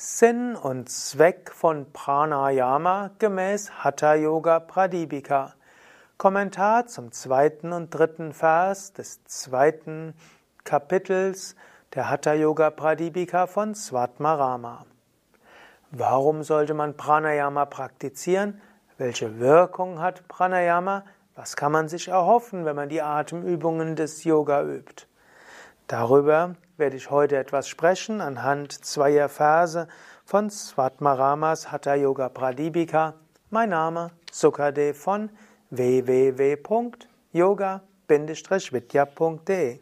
Sinn und Zweck von Pranayama gemäß Hatha Yoga Pradipika. Kommentar zum zweiten und dritten Vers des zweiten Kapitels der Hatha Yoga Pradipika von Svatmarama. Warum sollte man Pranayama praktizieren? Welche Wirkung hat Pranayama? Was kann man sich erhoffen, wenn man die Atemübungen des Yoga übt? Darüber werde ich heute etwas sprechen anhand zweier Verse von Svatmaramas Hatha Yoga Pradipika. Mein Name Sukadev von www.yoga-vidya.de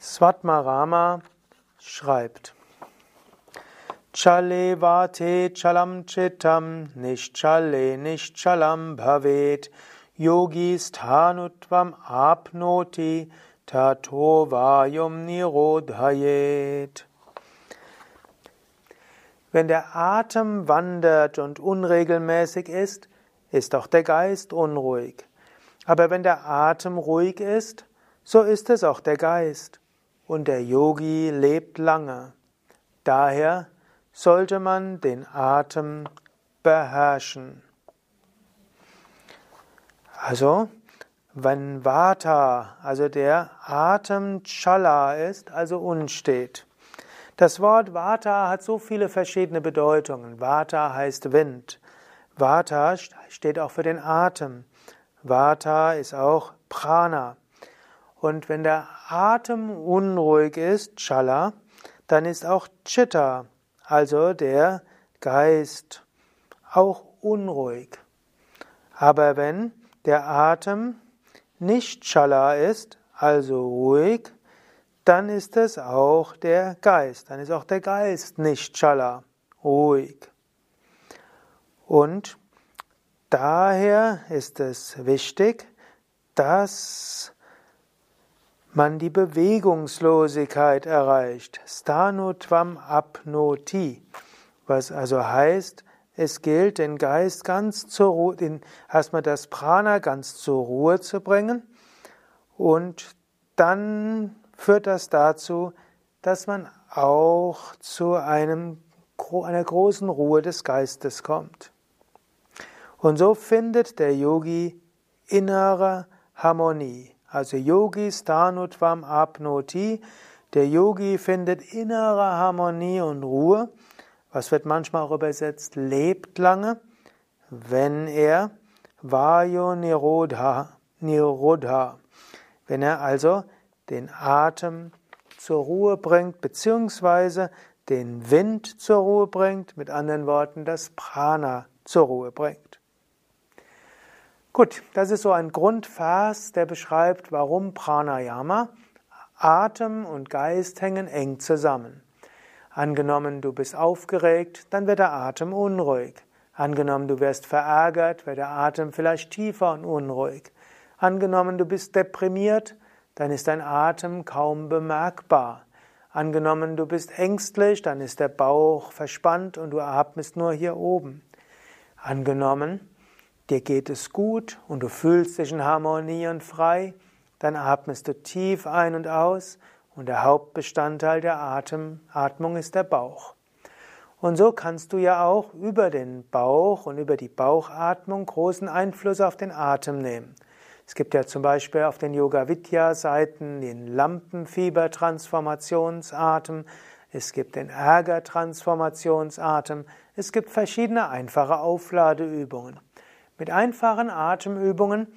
Svatmarama schreibt Chale vate chalam chitam nishchale nishchalam bhavet yogis thanutvam apnoti Tato vayum nirodhayet. Wenn der Atem wandert und unregelmäßig ist, ist auch der Geist unruhig. Aber wenn der Atem ruhig ist, so ist es auch der Geist. Und der Yogi lebt lange. Daher sollte man den Atem beherrschen. Also, wenn Vata, also der Atem Chala ist, also unstet. Das Wort Vata hat so viele verschiedene Bedeutungen. Vata heißt Wind. Vata steht auch für den Atem. Vata ist auch Prana. Und wenn der Atem unruhig ist, Chala, dann ist auch Chitta, also der Geist, auch unruhig. Aber wenn der Atem nicht Chala ist, also ruhig, dann ist es auch der Geist. Dann ist auch der Geist nicht Chala, ruhig. Und daher ist es wichtig, dass man die Bewegungslosigkeit erreicht. Stanutvam apnoti, was also heißt, es gilt, den Geist ganz zur Ruhe, den, erstmal das Prana ganz zur Ruhe zu bringen und dann führt das dazu, dass man auch zu einem, einer großen Ruhe des Geistes kommt. Und so findet der Yogi innere Harmonie. Also Yogi Stanutvam Apnoti. Der Yogi findet innere Harmonie und Ruhe was wird manchmal auch übersetzt, lebt lange, wenn er Vayu Nirodha, Nirodha, wenn er also den Atem zur Ruhe bringt, beziehungsweise den Wind zur Ruhe bringt, mit anderen Worten das Prana zur Ruhe bringt. Gut, das ist so ein Grundvers, der beschreibt, warum Pranayama, Atem und Geist hängen eng zusammen. Angenommen, du bist aufgeregt, dann wird der Atem unruhig. Angenommen, du wirst verärgert, wird der Atem vielleicht tiefer und unruhig. Angenommen, du bist deprimiert, dann ist dein Atem kaum bemerkbar. Angenommen, du bist ängstlich, dann ist der Bauch verspannt und du atmest nur hier oben. Angenommen, dir geht es gut und du fühlst dich in Harmonie und frei, dann atmest du tief ein und aus und der Hauptbestandteil der Atem, Atmung ist der Bauch. Und so kannst du ja auch über den Bauch und über die Bauchatmung großen Einfluss auf den Atem nehmen. Es gibt ja zum Beispiel auf den Yoga Vidya Seiten den Lampenfieber-Transformationsatem, es gibt den Ärger-Transformationsatem, es gibt verschiedene einfache Aufladeübungen. Mit einfachen Atemübungen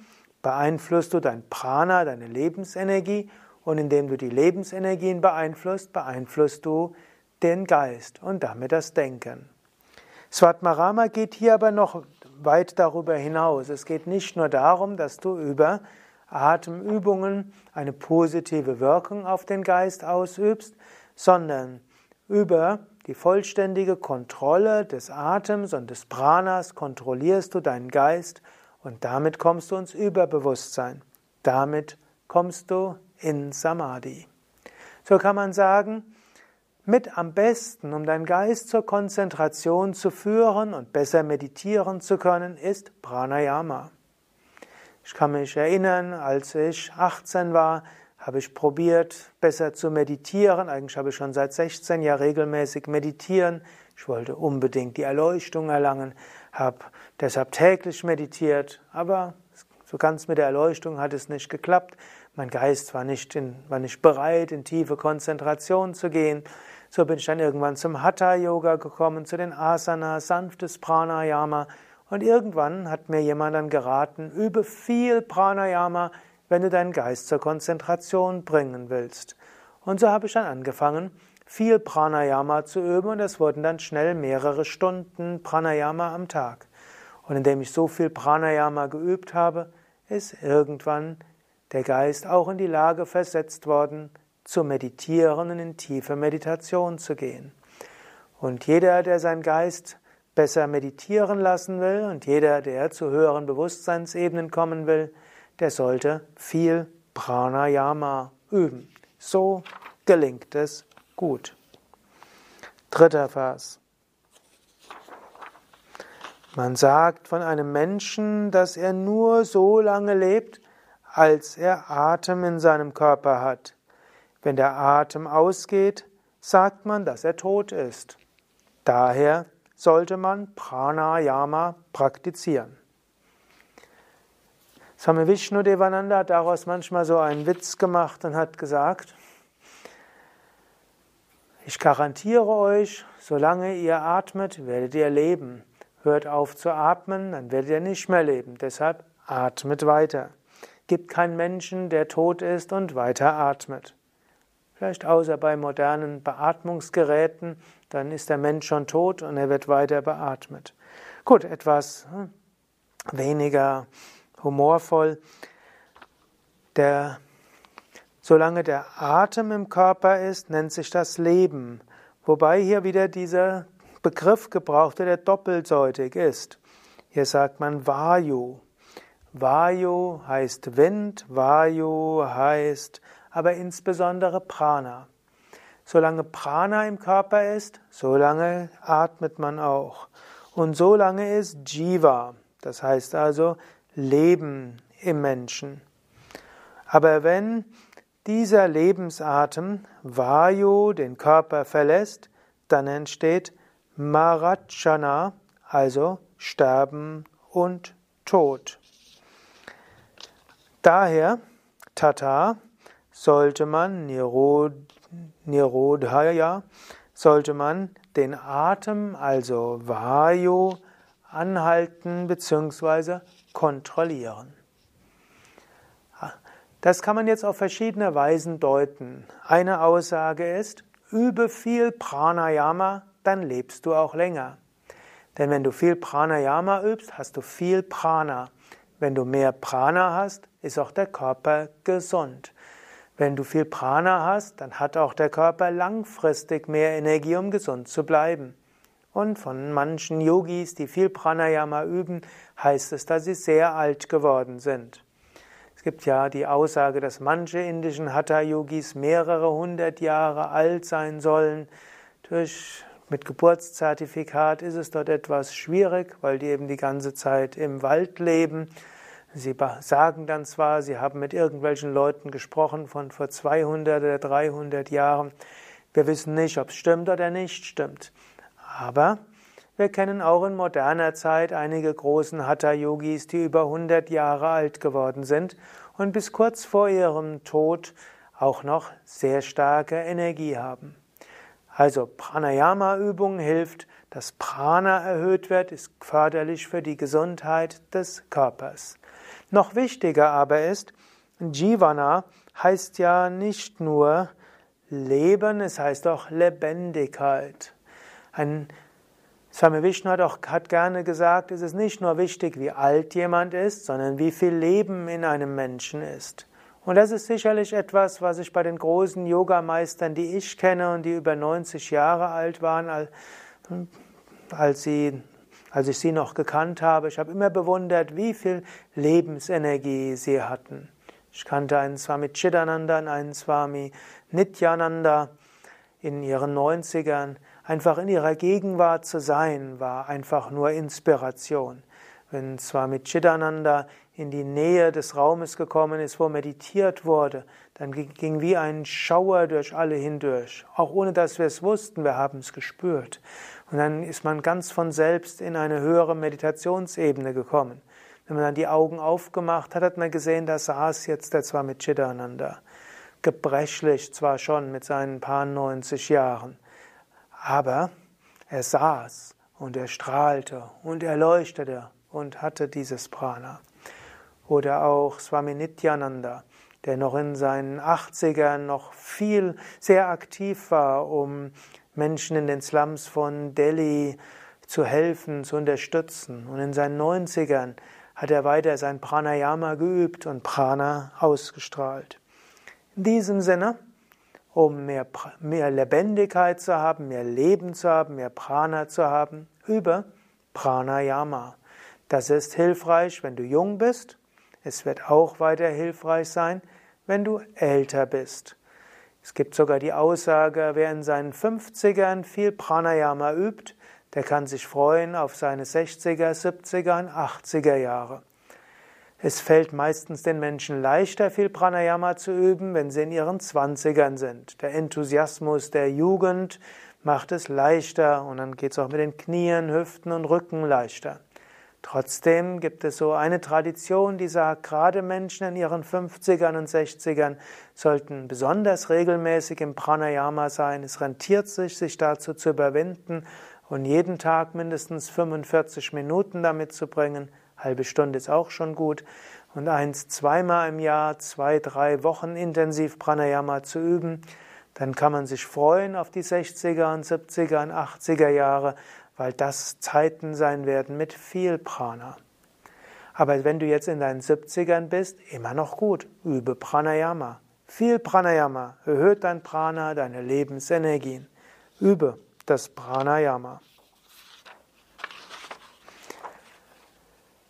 beeinflusst du dein Prana, deine Lebensenergie und indem du die Lebensenergien beeinflusst, beeinflusst du den Geist und damit das Denken. Svatmarama geht hier aber noch weit darüber hinaus. Es geht nicht nur darum, dass du über Atemübungen eine positive Wirkung auf den Geist ausübst, sondern über die vollständige Kontrolle des Atems und des Pranas kontrollierst du deinen Geist und damit kommst du ins Überbewusstsein. Damit kommst du in Samadhi. So kann man sagen, mit am besten, um deinen Geist zur Konzentration zu führen und besser meditieren zu können, ist Pranayama. Ich kann mich erinnern, als ich 18 war, habe ich probiert, besser zu meditieren. Eigentlich habe ich schon seit 16 Jahren regelmäßig meditieren. Ich wollte unbedingt die Erleuchtung erlangen, habe deshalb täglich meditiert, aber so ganz mit der Erleuchtung hat es nicht geklappt. Mein Geist war nicht, in, war nicht bereit, in tiefe Konzentration zu gehen. So bin ich dann irgendwann zum Hatha-Yoga gekommen, zu den Asanas, sanftes Pranayama. Und irgendwann hat mir jemand dann geraten, übe viel Pranayama, wenn du deinen Geist zur Konzentration bringen willst. Und so habe ich dann angefangen, viel Pranayama zu üben und es wurden dann schnell mehrere Stunden Pranayama am Tag. Und indem ich so viel Pranayama geübt habe, ist irgendwann der Geist auch in die Lage versetzt worden, zu meditieren und in tiefe Meditation zu gehen. Und jeder, der seinen Geist besser meditieren lassen will und jeder, der zu höheren Bewusstseinsebenen kommen will, der sollte viel Pranayama üben. So gelingt es gut. Dritter Vers. Man sagt von einem Menschen, dass er nur so lange lebt, als er Atem in seinem Körper hat. Wenn der Atem ausgeht, sagt man, dass er tot ist. Daher sollte man Pranayama praktizieren. Swami Vishnu Devananda hat daraus manchmal so einen Witz gemacht und hat gesagt, ich garantiere euch, solange ihr atmet, werdet ihr leben. Hört auf zu atmen, dann werdet ihr nicht mehr leben. Deshalb atmet weiter. Gibt keinen Menschen, der tot ist und weiter atmet. Vielleicht außer bei modernen Beatmungsgeräten, dann ist der Mensch schon tot und er wird weiter beatmet. Gut, etwas hm, weniger humorvoll. Der, solange der Atem im Körper ist, nennt sich das Leben. Wobei hier wieder dieser Begriff gebraucht der doppelseitig ist. Hier sagt man Vayu. Vayu heißt Wind, Vayu heißt aber insbesondere Prana. Solange Prana im Körper ist, solange atmet man auch. Und solange ist Jiva, das heißt also Leben im Menschen. Aber wenn dieser Lebensatem Vayu den Körper verlässt, dann entsteht Marachana, also Sterben und Tod. Daher Tata sollte man Nirodhaya, sollte man den Atem, also Vayu, anhalten bzw. kontrollieren. Das kann man jetzt auf verschiedene Weisen deuten. Eine Aussage ist, übe viel Pranayama, dann lebst du auch länger. Denn wenn du viel Pranayama übst, hast du viel Prana. Wenn du mehr Prana hast, ist auch der Körper gesund. Wenn du viel Prana hast, dann hat auch der Körper langfristig mehr Energie, um gesund zu bleiben. Und von manchen Yogis, die viel Pranayama üben, heißt es, dass sie sehr alt geworden sind. Es gibt ja die Aussage, dass manche indischen Hatha-Yogis mehrere hundert Jahre alt sein sollen. Durch, mit Geburtszertifikat ist es dort etwas schwierig, weil die eben die ganze Zeit im Wald leben Sie sagen dann zwar, sie haben mit irgendwelchen Leuten gesprochen von vor 200 oder 300 Jahren. Wir wissen nicht, ob es stimmt oder nicht stimmt. Aber wir kennen auch in moderner Zeit einige großen Hatha-Yogis, die über 100 Jahre alt geworden sind und bis kurz vor ihrem Tod auch noch sehr starke Energie haben. Also Pranayama-Übung hilft, dass Prana erhöht wird, ist förderlich für die Gesundheit des Körpers. Noch wichtiger aber ist, Jivana heißt ja nicht nur Leben, es heißt auch Lebendigkeit. Ein Swami Vishnu hat auch hat gerne gesagt, es ist nicht nur wichtig, wie alt jemand ist, sondern wie viel Leben in einem Menschen ist. Und das ist sicherlich etwas, was ich bei den großen Yogameistern, die ich kenne und die über 90 Jahre alt waren, als sie als ich sie noch gekannt habe. Ich habe immer bewundert, wie viel Lebensenergie sie hatten. Ich kannte einen Swami Chidananda und einen Swami Nityananda in ihren 90ern. Einfach in ihrer Gegenwart zu sein, war einfach nur Inspiration. Wenn Swami Chidananda in die Nähe des Raumes gekommen ist, wo meditiert wurde, dann ging wie ein Schauer durch alle hindurch, auch ohne dass wir es wussten, wir haben es gespürt. Und dann ist man ganz von selbst in eine höhere Meditationsebene gekommen. Wenn man dann die Augen aufgemacht hat, hat man gesehen, da saß jetzt der zwar mit Chidananda. Gebrechlich zwar schon mit seinen paar 90 Jahren, aber er saß und er strahlte und er leuchtete und hatte dieses Prana. Oder auch Swami Nityananda, der noch in seinen 80ern noch viel, sehr aktiv war, um Menschen in den Slums von Delhi zu helfen, zu unterstützen. Und in seinen 90ern hat er weiter sein Pranayama geübt und Prana ausgestrahlt. In diesem Sinne, um mehr, mehr Lebendigkeit zu haben, mehr Leben zu haben, mehr Prana zu haben, über Pranayama. Das ist hilfreich, wenn du jung bist. Es wird auch weiter hilfreich sein, wenn du älter bist. Es gibt sogar die Aussage, wer in seinen 50ern viel Pranayama übt, der kann sich freuen auf seine 60er, 70er und 80er Jahre. Es fällt meistens den Menschen leichter, viel Pranayama zu üben, wenn sie in ihren 20ern sind. Der Enthusiasmus der Jugend macht es leichter und dann geht es auch mit den Knien, Hüften und Rücken leichter. Trotzdem gibt es so eine Tradition, die sagt, gerade Menschen in ihren 50ern und 60ern sollten besonders regelmäßig im Pranayama sein. Es rentiert sich, sich dazu zu überwinden und jeden Tag mindestens 45 Minuten damit zu bringen. Halbe Stunde ist auch schon gut. Und eins, zweimal im Jahr, zwei, drei Wochen intensiv Pranayama zu üben. Dann kann man sich freuen auf die 60er und 70er und 80er Jahre weil das Zeiten sein werden mit viel Prana. Aber wenn du jetzt in deinen 70ern bist, immer noch gut, übe Pranayama. Viel Pranayama erhöht dein Prana, deine Lebensenergien. Übe das Pranayama.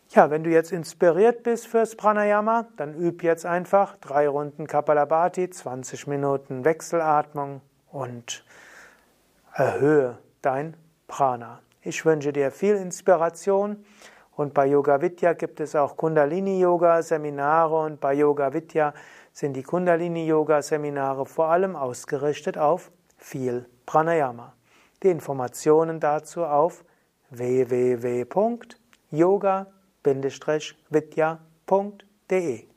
Ja, wenn du jetzt inspiriert bist fürs Pranayama, dann üb jetzt einfach drei Runden Kapalabhati, 20 Minuten Wechselatmung und erhöhe dein Prana. Ich wünsche dir viel Inspiration und bei Yoga Vidya gibt es auch Kundalini Yoga Seminare und bei Yoga Vidya sind die Kundalini Yoga Seminare vor allem ausgerichtet auf viel Pranayama. Die Informationen dazu auf www.yoga-vidya.de